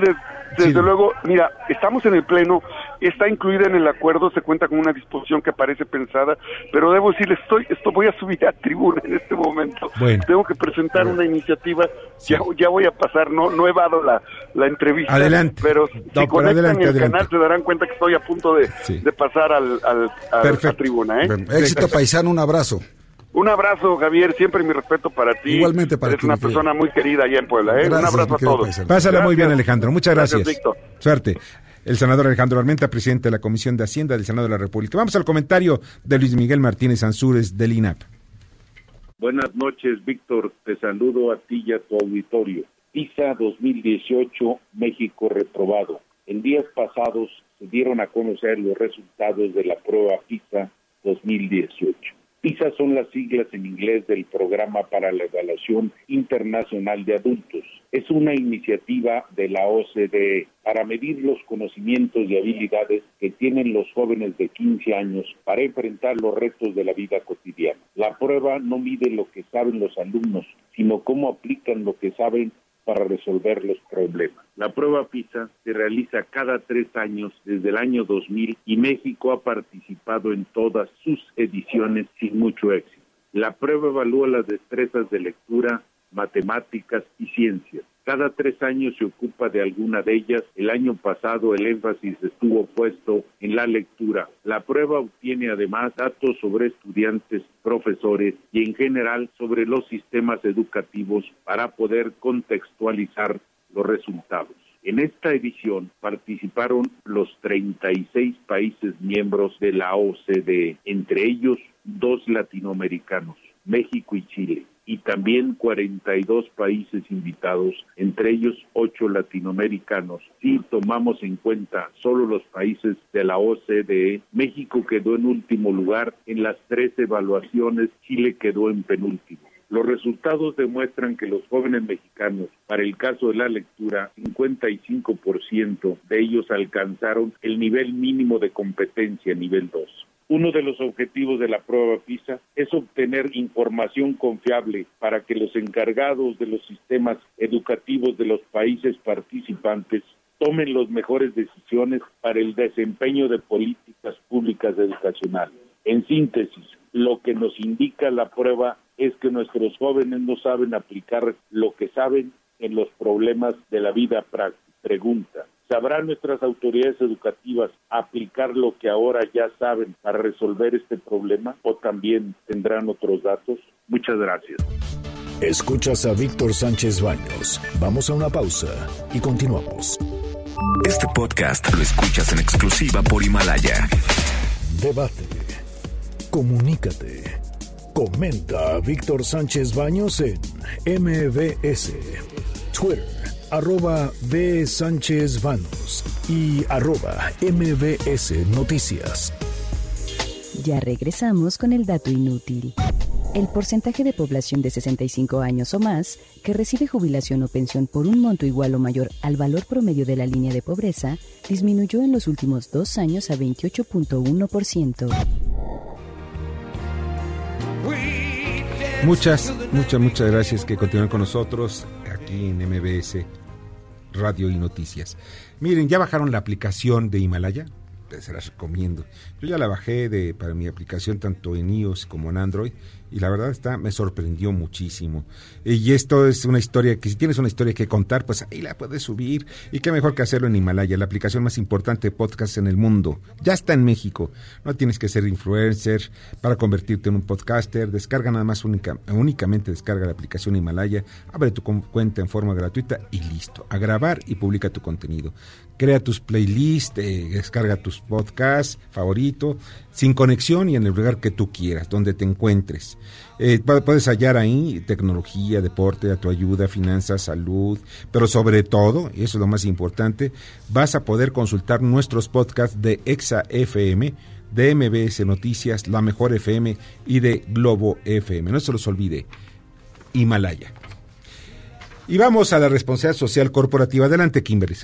desde luego, mira, estamos en el pleno, está incluida en el acuerdo, se cuenta con una disposición que parece pensada, pero debo decirle, estoy, esto voy a subir a tribuna en este momento. Tengo que presentar una iniciativa, ya, ya voy a pasar, no, no he dado la, la entrevista. Adelante. Pero si conectan el canal se darán cuenta que estoy a punto de, de pasar al, al, a la tribuna. ¿eh? Éxito paisano, un abrazo. Un abrazo, Javier, siempre mi respeto para ti. Igualmente para Eres una persona muy querida allá en Puebla, ¿eh? Un abrazo a todos. Pásala muy bien, Alejandro. Muchas gracias. Suerte. El senador Alejandro Armenta, presidente de la Comisión de Hacienda del Senado de la República. Vamos al comentario de Luis Miguel Martínez Ansúrez del INAP. Buenas noches, Víctor. Te saludo a ti y a tu auditorio. PISA 2018, México reprobado. En días pasados se dieron a conocer los resultados de la prueba PISA 2018. PISA son las siglas en inglés del Programa para la Evaluación Internacional de Adultos. Es una iniciativa de la OCDE para medir los conocimientos y habilidades que tienen los jóvenes de 15 años para enfrentar los retos de la vida cotidiana. La prueba no mide lo que saben los alumnos, sino cómo aplican lo que saben para resolver los problemas. La prueba PISA se realiza cada tres años desde el año 2000 y México ha participado en todas sus ediciones sin mucho éxito. La prueba evalúa las destrezas de lectura, matemáticas y ciencias. Cada tres años se ocupa de alguna de ellas. El año pasado el énfasis estuvo puesto en la lectura. La prueba obtiene además datos sobre estudiantes, profesores y en general sobre los sistemas educativos para poder contextualizar los resultados. En esta edición participaron los 36 países miembros de la OCDE, entre ellos dos latinoamericanos, México y Chile y también 42 países invitados, entre ellos ocho latinoamericanos. Si tomamos en cuenta solo los países de la OCDE, México quedó en último lugar en las tres evaluaciones, Chile quedó en penúltimo. Los resultados demuestran que los jóvenes mexicanos, para el caso de la lectura, 55% de ellos alcanzaron el nivel mínimo de competencia, nivel 2. Uno de los objetivos de la prueba PISA es obtener información confiable para que los encargados de los sistemas educativos de los países participantes tomen las mejores decisiones para el desempeño de políticas públicas educacionales. En síntesis, lo que nos indica la prueba es que nuestros jóvenes no saben aplicar lo que saben en los problemas de la vida práctica. Pregunta, ¿Sabrán nuestras autoridades educativas aplicar lo que ahora ya saben para resolver este problema o también tendrán otros datos? Muchas gracias. Escuchas a Víctor Sánchez Baños. Vamos a una pausa y continuamos. Este podcast lo escuchas en exclusiva por Himalaya. Debate. Comunícate. Comenta a Víctor Sánchez Baños en MBS, Twitter arroba B. Sánchez Vanos y arroba MBS Noticias. Ya regresamos con el dato inútil. El porcentaje de población de 65 años o más que recibe jubilación o pensión por un monto igual o mayor al valor promedio de la línea de pobreza disminuyó en los últimos dos años a 28.1%. Muchas, muchas, muchas gracias que continúen con nosotros aquí en MBS Radio y Noticias. Miren, ya bajaron la aplicación de Himalaya, se las recomiendo. Yo ya la bajé de, para mi aplicación tanto en iOS como en Android y la verdad está me sorprendió muchísimo. Y esto es una historia que si tienes una historia que contar, pues ahí la puedes subir y qué mejor que hacerlo en Himalaya, la aplicación más importante de podcast en el mundo. Ya está en México. No tienes que ser influencer para convertirte en un podcaster. Descarga nada más única, únicamente descarga la aplicación Himalaya, abre tu cuenta en forma gratuita y listo. A grabar y publica tu contenido. Crea tus playlists, eh, descarga tus podcasts favoritos sin conexión y en el lugar que tú quieras, donde te encuentres. Eh, puedes hallar ahí tecnología, deporte, a tu ayuda, finanzas, salud, pero sobre todo, y eso es lo más importante, vas a poder consultar nuestros podcasts de Exa FM, de MBS Noticias, La Mejor FM y de Globo FM. No se los olvide, Himalaya. Y vamos a la responsabilidad social corporativa. Adelante, Kimberly.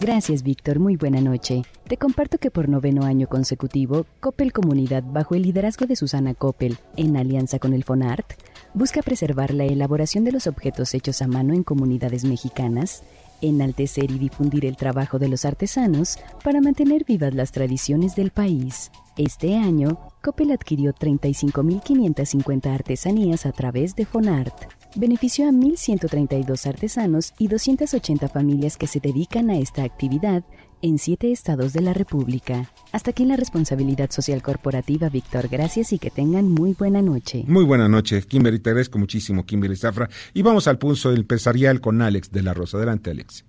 Gracias, Víctor. Muy buena noche. Te comparto que por noveno año consecutivo, Coppel Comunidad, bajo el liderazgo de Susana Coppel, en alianza con el FONART, busca preservar la elaboración de los objetos hechos a mano en comunidades mexicanas, enaltecer y difundir el trabajo de los artesanos para mantener vivas las tradiciones del país. Este año, Coppel adquirió 35.550 artesanías a través de FONART benefició a 1.132 artesanos y 280 familias que se dedican a esta actividad en siete estados de la República. Hasta aquí la responsabilidad social corporativa, Víctor. Gracias y que tengan muy buena noche. Muy buena noche, Kimberly. Te agradezco muchísimo, Kimberly Zafra. Y vamos al pulso empresarial con Alex de la Rosa. Adelante, Alex.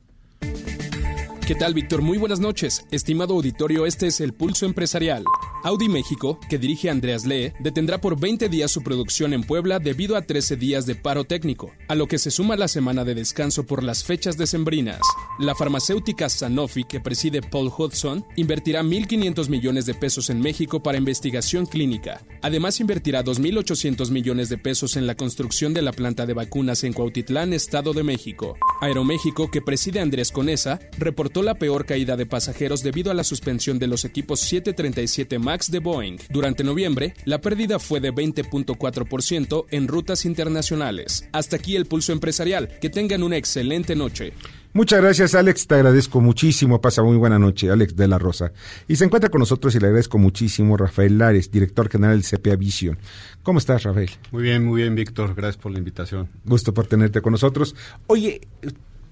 ¿Qué tal, Víctor? Muy buenas noches. Estimado auditorio, este es el Pulso Empresarial. Audi México, que dirige Andreas Lee, detendrá por 20 días su producción en Puebla debido a 13 días de paro técnico, a lo que se suma la semana de descanso por las fechas decembrinas. La farmacéutica Sanofi, que preside Paul Hudson, invertirá 1.500 millones de pesos en México para investigación clínica. Además, invertirá 2.800 millones de pesos en la construcción de la planta de vacunas en Cuautitlán, Estado de México. Aeroméxico, que preside Andrés Conesa, reportó reportó la peor caída de pasajeros debido a la suspensión de los equipos 737 MAX de Boeing. Durante noviembre, la pérdida fue de 20.4% en rutas internacionales. Hasta aquí el pulso empresarial. Que tengan una excelente noche. Muchas gracias, Alex. Te agradezco muchísimo. Pasa muy buena noche, Alex de la Rosa. Y se encuentra con nosotros y le agradezco muchísimo Rafael Lares, director general del CPA Vision. ¿Cómo estás, Rafael? Muy bien, muy bien, Víctor. Gracias por la invitación. Gusto por tenerte con nosotros. Oye,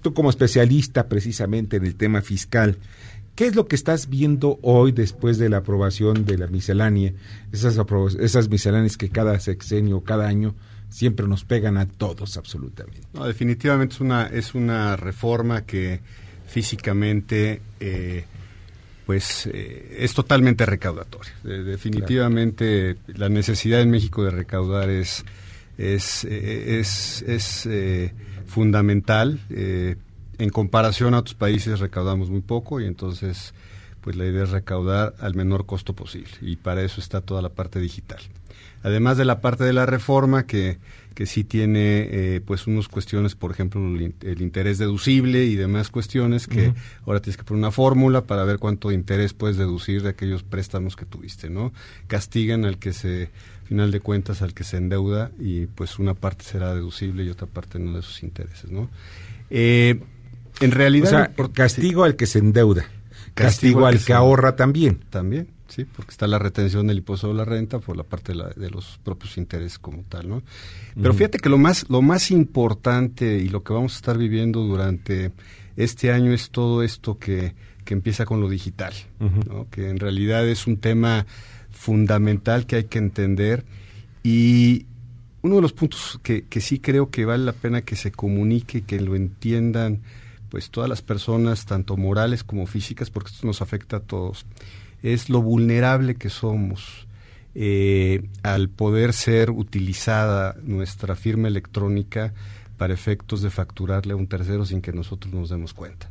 tú como especialista precisamente en el tema fiscal, ¿qué es lo que estás viendo hoy después de la aprobación de la miscelánea? Esas, esas misceláneas que cada sexenio, cada año siempre nos pegan a todos absolutamente. No, definitivamente es una, es una reforma que físicamente eh, pues eh, es totalmente recaudatoria. definitivamente la necesidad en México de recaudar es, es, eh, es, fundamental. en comparación a otros países recaudamos muy poco y entonces pues la idea es recaudar al menor costo posible y para eso está toda la parte digital además de la parte de la reforma que, que sí tiene eh, pues unas cuestiones, por ejemplo, el, interés deducible y demás cuestiones que ahora tienes que poner una fórmula para ver cuánto interés puedes deducir de aquellos préstamos que tuviste, ¿no? Castigan al que se, final de cuentas, al que se endeuda y pues una parte será deducible y otra parte no de sus intereses, ¿no? Eh, en realidad... O sea, castigo al que se endeuda. Castigo, al que, ahorra también. También. ¿sí? porque está la retención del impuesto de la renta por la parte de, los propios intereses como tal. ¿no? Pero fíjate que lo más, lo más importante y lo que vamos a estar viviendo durante este año es todo esto que, que empieza con lo digital, ¿no? que en realidad es un tema fundamental que hay que entender y uno de los puntos que, que sí creo que vale la pena que se comunique, que lo entiendan pues todas las personas, tanto morales como físicas, porque esto nos afecta a todos, es lo vulnerable que somos eh, al poder ser utilizada nuestra firma electrónica para efectos de facturarle a un tercero sin que nosotros nos demos cuenta.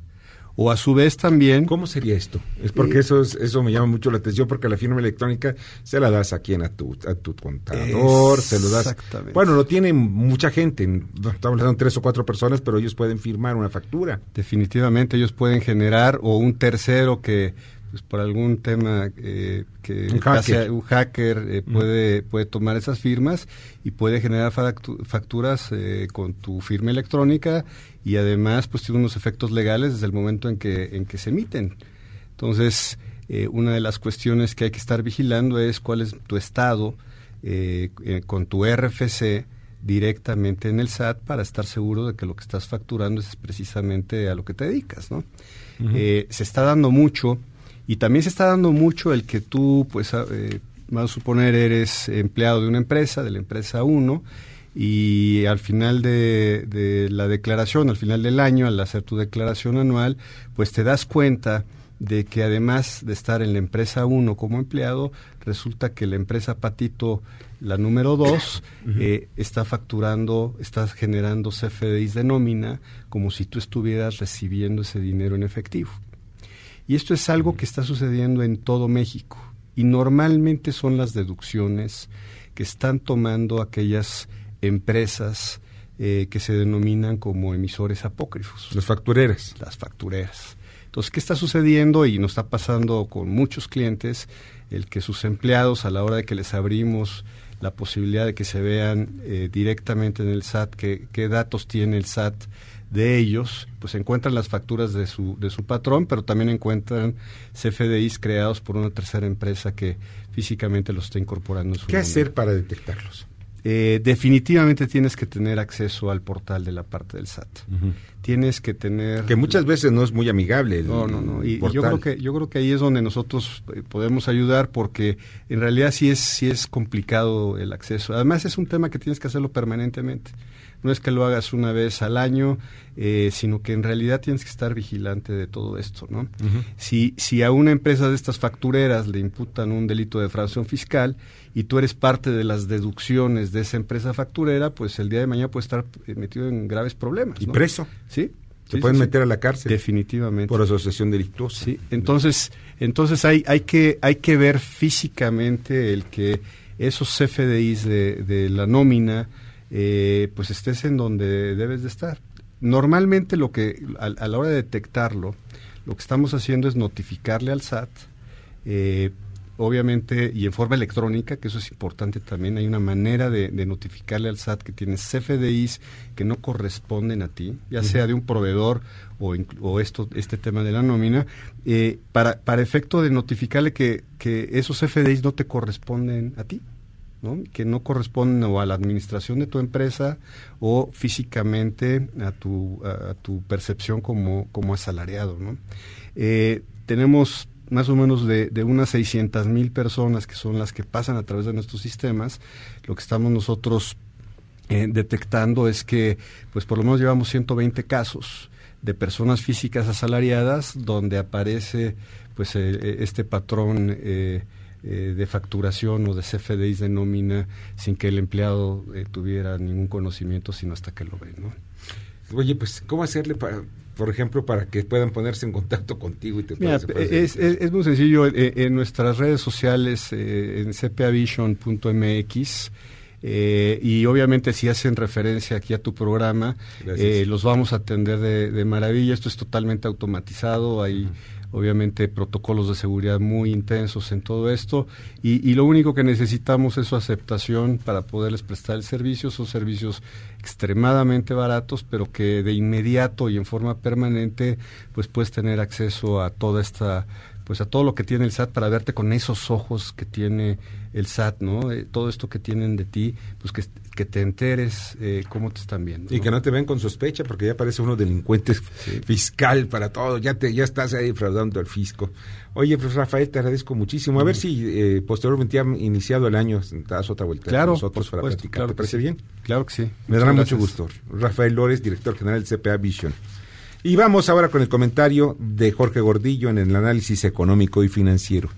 O a su vez también... ¿Cómo sería esto? Es porque eso, eso me llama mucho la atención, porque la firma electrónica se la das a quien, a tu, a tu contador, se lo das... Exactamente. Bueno, lo tiene mucha gente, estamos hablando de tres o cuatro personas, pero ellos pueden firmar una factura. Definitivamente, ellos pueden generar, o un tercero que pues por algún tema eh, que un hacker, un hacker eh, puede puede tomar esas firmas y puede generar facturas eh, con tu firma electrónica y además pues tiene unos efectos legales desde el momento en que en que se emiten. Entonces una de las cuestiones que hay que estar vigilando es cuál es tu estado con tu RFC directamente en el SAT para estar seguro de que lo que estás facturando es precisamente a lo que te dedicas no se está dando mucho y también se está dando mucho el que tú, pues, eh, vamos a suponer, eres empleado de una empresa, de la empresa 1, y al final de, la declaración, al final del año, al hacer tu declaración anual, pues te das cuenta de que además de estar en la empresa 1 como empleado, resulta que la empresa Patito, la número 2, <coughs> eh, está facturando, está generando CFDIs de nómina como si tú estuvieras recibiendo ese dinero en efectivo. Y esto es algo que está sucediendo en todo México. Y normalmente son las deducciones que están tomando aquellas empresas eh, que se denominan como emisores apócrifos. Las factureras. Las factureras. Entonces, ¿qué está sucediendo? Y nos está pasando con muchos clientes, el que sus empleados, a la hora de que les abrimos la posibilidad de que se vean eh, directamente en el SAT qué datos tiene el SAT de ellos, pues encuentran las facturas de su, de su patrón, pero también encuentran CFDIs creados por una tercera empresa que físicamente los está incorporando. En su ¿Qué hacer para detectarlos? Eh, definitivamente tienes que tener acceso al portal de la parte del SAT. Tienes que tener que muchas veces no es muy amigable. no, no, no. Y, yo creo que yo creo que ahí es donde nosotros eh, podemos ayudar porque en realidad sí es sí es complicado el acceso. Además es un tema que tienes que hacerlo permanentemente no es que lo hagas una vez al año, eh, sino que en realidad tienes que estar vigilante de todo esto, ¿no? si, si a una empresa de estas factureras le imputan un delito de defraudación fiscal y tú eres parte de las deducciones de esa empresa facturera, pues el día de mañana puede estar eh, metido en graves problemas. Y preso. Sí. Se pueden meter a la cárcel. Definitivamente. Por asociación delictuosa. Sí. Entonces, entonces hay, hay, que, hay que ver físicamente el que esos CFDIs de, de la nómina eh, pues estés en donde debes de estar. Normalmente lo que, a, la hora de detectarlo, lo que estamos haciendo es notificarle al SAT, eh, obviamente, y en forma electrónica, que eso es importante también, hay una manera de, notificarle al SAT que tienes CFDIs que no corresponden a ti, ya sea de un proveedor o, o esto, este tema de la nómina, eh, para, para efecto de notificarle que, que esos CFDIs no te corresponden a ti. Que no corresponden o a la administración de tu empresa o físicamente a tu, a, tu percepción como, como asalariado. ¿no? Eh, tenemos más o menos de, de unas 600 mil personas que son las que pasan a través de nuestros sistemas. Lo que estamos nosotros eh, detectando es que, pues por lo menos llevamos 120 casos de personas físicas asalariadas donde aparece pues eh, este patrón de facturación o de CFDIs de nómina sin que el empleado tuviera ningún conocimiento sino hasta que lo ve, ¿no? Oye, pues, ¿cómo hacerle para, por ejemplo, para que puedan ponerse en contacto contigo y te Mira, es, es, muy sencillo. Eh, en, nuestras redes sociales, eh, en cpavision.mx, eh, y obviamente si hacen referencia aquí a tu programa, eh, los vamos a atender de, de, maravilla. Esto es totalmente automatizado. Hay obviamente protocolos de seguridad muy intensos en todo esto y, lo único que necesitamos es su aceptación para poderles prestar el servicio. Son servicios extremadamente baratos, pero que de inmediato y en forma permanente pues puedes tener acceso a toda esta pues a todo lo que tiene el SAT para verte con esos ojos que tiene el SAT, ¿no? Eh, todo esto que tienen de ti, pues que, que te enteres eh, cómo te están viendo. Y que no te ven con sospecha, porque ya parece uno delincuente fiscal para todo, ya te ya estás ahí fraudando al fisco. Oye, pues Rafael, te agradezco muchísimo. A ver si eh, posteriormente ha iniciado el año, das otra vuelta claro, nosotros para platicar. ¿Te parece bien? Claro que sí. Me dará mucho gusto. Rafael Lores, director general del CPA Vision. Y vamos ahora con el comentario de Jorge Gordillo en el análisis económico y financiero.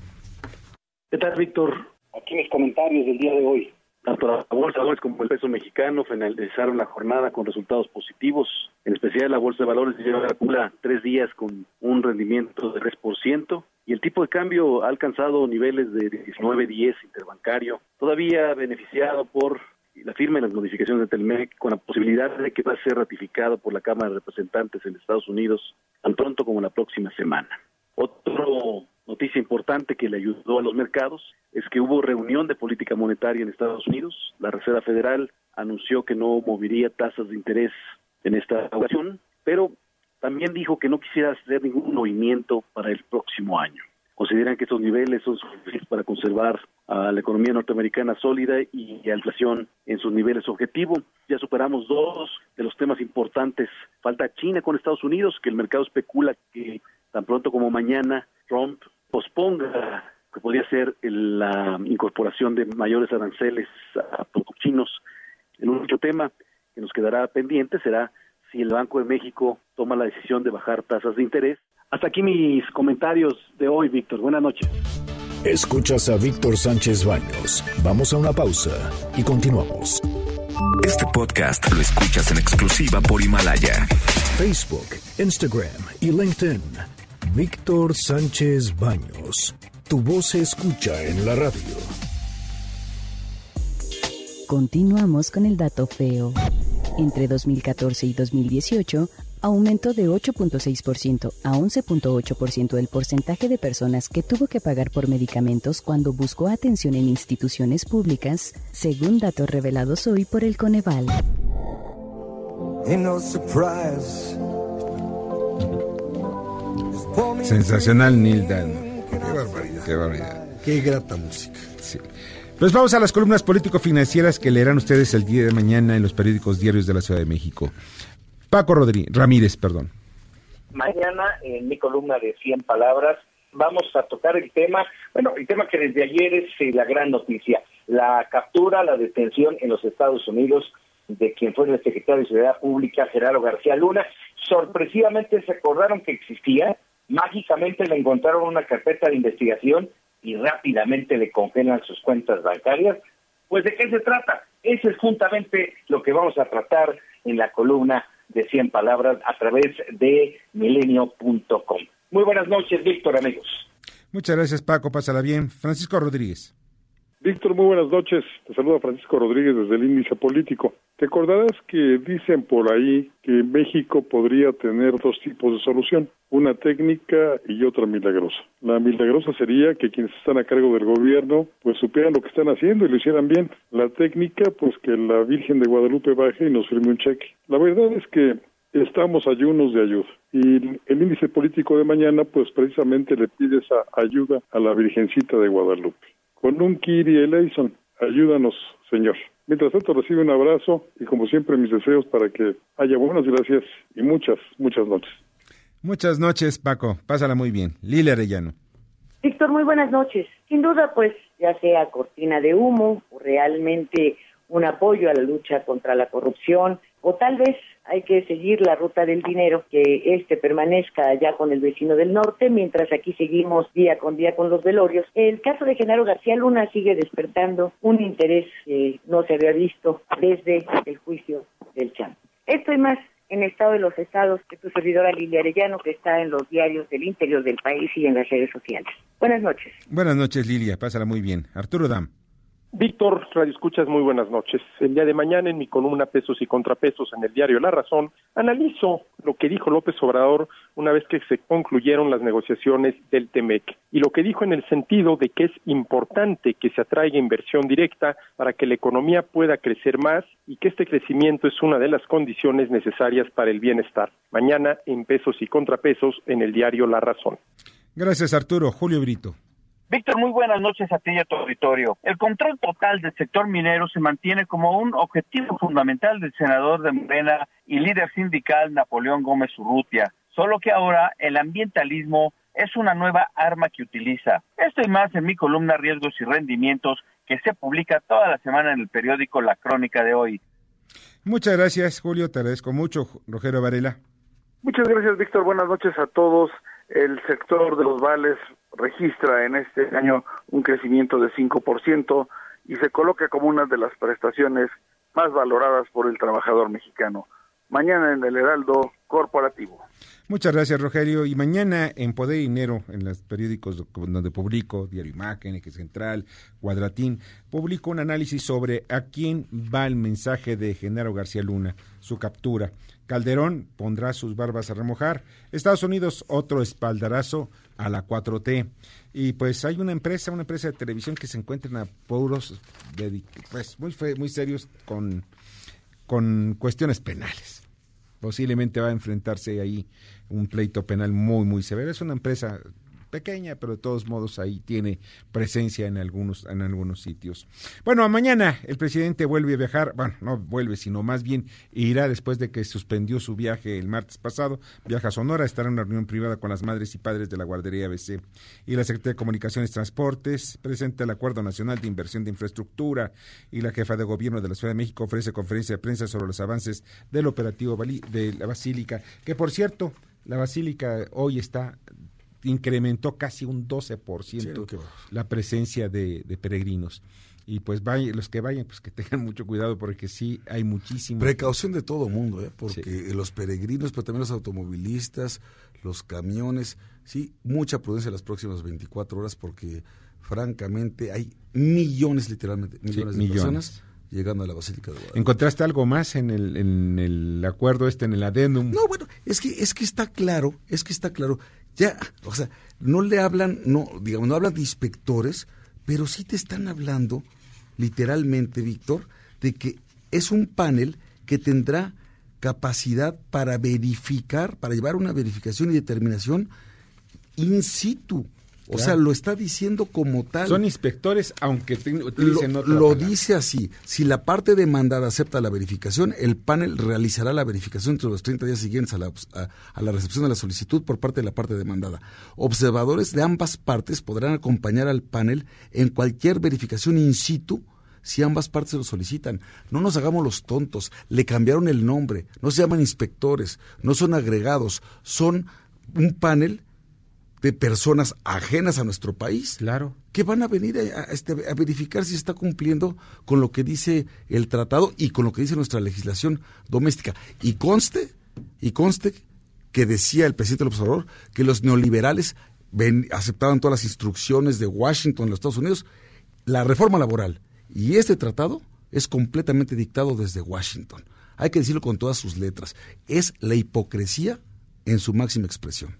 ¿Qué tal, Víctor? Aquí mis comentarios del día de hoy. Tanto la bolsa de valores como el peso mexicano finalizaron la jornada con resultados positivos. En especial la bolsa de valores lleva acumula tres días con un rendimiento de 3% y el tipo de cambio ha alcanzado niveles de 19.10 interbancario, todavía beneficiado por la firma de las modificaciones de Telmec con la posibilidad de que va a ser ratificado por la Cámara de Representantes en Estados Unidos tan pronto como la próxima semana. Otra noticia importante que le ayudó a los mercados es que hubo reunión de política monetaria en Estados Unidos. La Reserva Federal anunció que no movería tasas de interés en esta ocasión, pero también dijo que no quisiera hacer ningún movimiento para el próximo año consideran que estos niveles son suficientes para conservar a la economía norteamericana sólida y la inflación en sus niveles objetivos. Ya superamos dos de los temas importantes. Falta China con Estados Unidos, que el mercado especula que tan pronto como mañana Trump posponga que podría ser la incorporación de mayores aranceles a productos chinos. El único tema que nos quedará pendiente será si el Banco de México toma la decisión de bajar tasas de interés hasta aquí mis comentarios de hoy, Víctor. Buenas noches. Escuchas a Víctor Sánchez Baños. Vamos a una pausa y continuamos. Este podcast lo escuchas en exclusiva por Himalaya. Facebook, Instagram y LinkedIn. Víctor Sánchez Baños. Tu voz se escucha en la radio. Continuamos con el dato feo. Entre 2014 y 2018, aumentó de 8.6% a 11.8% el porcentaje de personas que tuvo que pagar por medicamentos cuando buscó atención en instituciones públicas, según datos revelados hoy por el Coneval. Sensacional Neil Dan. Qué barbaridad. Qué barbaridad. Qué grata música. Sí. Pues vamos a las columnas político-financieras que leerán ustedes el día de mañana en los periódicos diarios de la Ciudad de México. Paco Rodríguez, Ramírez, perdón. Mañana en mi columna de 100 palabras vamos a tocar el tema, bueno, el tema que desde ayer es eh, la gran noticia, la captura, la detención en los Estados Unidos de quien fue el secretario de Seguridad Pública, Gerardo García Luna. Sorpresivamente se acordaron que existía, mágicamente le encontraron una carpeta de investigación y rápidamente le congelan sus cuentas bancarias. Pues de qué se trata? Eso es juntamente lo que vamos a tratar en la columna de 100 palabras a través de milenio.com. Muy buenas noches, Víctor, amigos. Muchas gracias, Paco. Pásala bien. Francisco Rodríguez. Víctor, muy buenas noches. Te saluda Francisco Rodríguez desde el Índice Político. Te acordarás que dicen por ahí que México podría tener dos tipos de solución, una técnica y otra milagrosa. La milagrosa sería que quienes están a cargo del gobierno pues supieran lo que están haciendo y lo hicieran bien. La técnica pues que la Virgen de Guadalupe baje y nos firme un cheque. La verdad es que estamos ayunos de ayuda. Y el índice político de mañana, pues precisamente le pide esa ayuda a la Virgencita de Guadalupe con un Kiri Eleison. Ayúdanos, Señor. Mientras tanto, recibe un abrazo y, como siempre, mis deseos para que haya buenas gracias y muchas, muchas noches. Muchas noches, Paco. Pásala muy bien. Lili Arellano. Víctor, muy buenas noches. Sin duda, pues, ya sea cortina de humo o realmente un apoyo a la lucha contra la corrupción, o tal vez hay que seguir la ruta del dinero, que este permanezca allá con el vecino del norte, mientras aquí seguimos día con día con los velorios. El caso de Genaro García Luna sigue despertando un interés que no se había visto desde el juicio del CHAM. Esto y más en Estado de los Estados de tu servidora Lilia Arellano, que está en los diarios del interior del país y en las redes sociales. Buenas noches. Buenas noches, Lilia. Pásala muy bien. Arturo Dam. Víctor, Radio Escuchas, muy buenas noches. El día de mañana, en mi columna Pesos y Contrapesos en el diario La Razón, analizo lo que dijo López Obrador una vez que se concluyeron las negociaciones del TEMEC y lo que dijo en el sentido de que es importante que se atraiga inversión directa para que la economía pueda crecer más y que este crecimiento es una de las condiciones necesarias para el bienestar. Mañana, en Pesos y Contrapesos en el diario La Razón. Gracias, Arturo. Julio Brito. Víctor, muy buenas noches a ti y a tu auditorio. El control total del sector minero se mantiene como un objetivo fundamental del senador de Morena y líder sindical Napoleón Gómez Urrutia, solo que ahora el ambientalismo es una nueva arma que utiliza. Esto y más en mi columna Riesgos y Rendimientos que se publica toda la semana en el periódico La Crónica de hoy. Muchas gracias, Julio. Te agradezco mucho, Rogelio Varela. Muchas gracias, Víctor. Buenas noches a todos. El sector de los vales registra en este año un crecimiento de 5% y se coloca como una de las prestaciones más valoradas por el trabajador mexicano. Mañana en el Heraldo Corporativo. Muchas gracias, Rogelio. Y mañana en Poder y Dinero, en los periódicos donde publico, Diario Imagen, Eje Central, Cuadratín, publico un análisis sobre a quién va el mensaje de Genaro García Luna, su captura. Calderón pondrá sus barbas a remojar. Estados Unidos, otro espaldarazo a la 4T. Y pues hay una empresa, una empresa de televisión que se encuentra en apuros pues, muy, muy serios con, con cuestiones penales. Posiblemente va a enfrentarse ahí un pleito penal muy, muy severo. Es una empresa pequeña, pero de todos modos ahí tiene presencia en algunos, en algunos sitios. Bueno, mañana el presidente vuelve a viajar, bueno, no vuelve, sino más bien irá después de que suspendió su viaje el martes pasado, viaja a Sonora, estará en una reunión privada con las madres y padres de la guardería ABC. Y la Secretaría de Comunicaciones y Transportes presenta el Acuerdo Nacional de Inversión de Infraestructura y la jefa de gobierno de la Ciudad de México ofrece conferencia de prensa sobre los avances del operativo de la Basílica, que por cierto, la Basílica hoy está incrementó casi un 12% la presencia de, peregrinos. Y pues vayan, los que vayan, pues que tengan mucho cuidado porque sí hay muchísimo. Precaución de todo mundo, ¿eh? porque los peregrinos, pero también los automovilistas, los camiones, sí, mucha prudencia las próximas 24 horas porque francamente hay millones, literalmente, millones de personas llegando a la Basílica de Guadalupe. ¿Encontraste algo más en el, en el acuerdo este, en el adendum? No, bueno, es que, es que está claro, es que está claro ya, o sea, no le hablan, no, digamos, no hablan de inspectores, pero sí te están hablando, literalmente, Víctor, de que es un panel que tendrá capacidad para verificar, para llevar una verificación y determinación in situ o sea, lo está diciendo como tal. Son inspectores, aunque utilicen lo, lo dice así. Si la parte demandada acepta la verificación, el panel realizará la verificación entre los 30 días siguientes a la, a la recepción de la solicitud por parte de la parte demandada. Observadores de ambas partes podrán acompañar al panel en cualquier verificación in situ si ambas partes lo solicitan. No nos hagamos los tontos. Le cambiaron el nombre. No se llaman inspectores. No son agregados. Son un panel de personas ajenas a nuestro país. Claro. Que van a venir a, este, a, verificar si está cumpliendo con lo que dice el tratado y con lo que dice nuestra legislación doméstica. Y conste, y conste que decía el presidente del observador que los neoliberales ven, aceptaban todas las instrucciones de Washington, los Estados Unidos, la reforma laboral y este tratado es completamente dictado desde Washington. Hay que decirlo con todas sus letras. Es la hipocresía en su máxima expresión.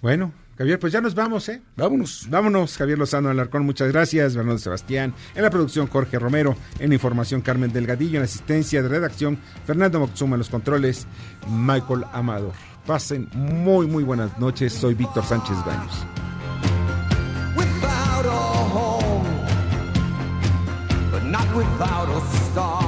Bueno, Javier, pues ya nos vamos, ¿eh? Vámonos. Vámonos, Javier Lozano Alarcón, muchas gracias. Bernardo Sebastián, en la producción Jorge Romero, en la información Carmen Delgadillo, en la asistencia de redacción Fernando Moxuma, en los controles Michael Amador. Pasen muy, muy buenas noches. Soy Víctor Sánchez Baños. Without a home, but not without a star.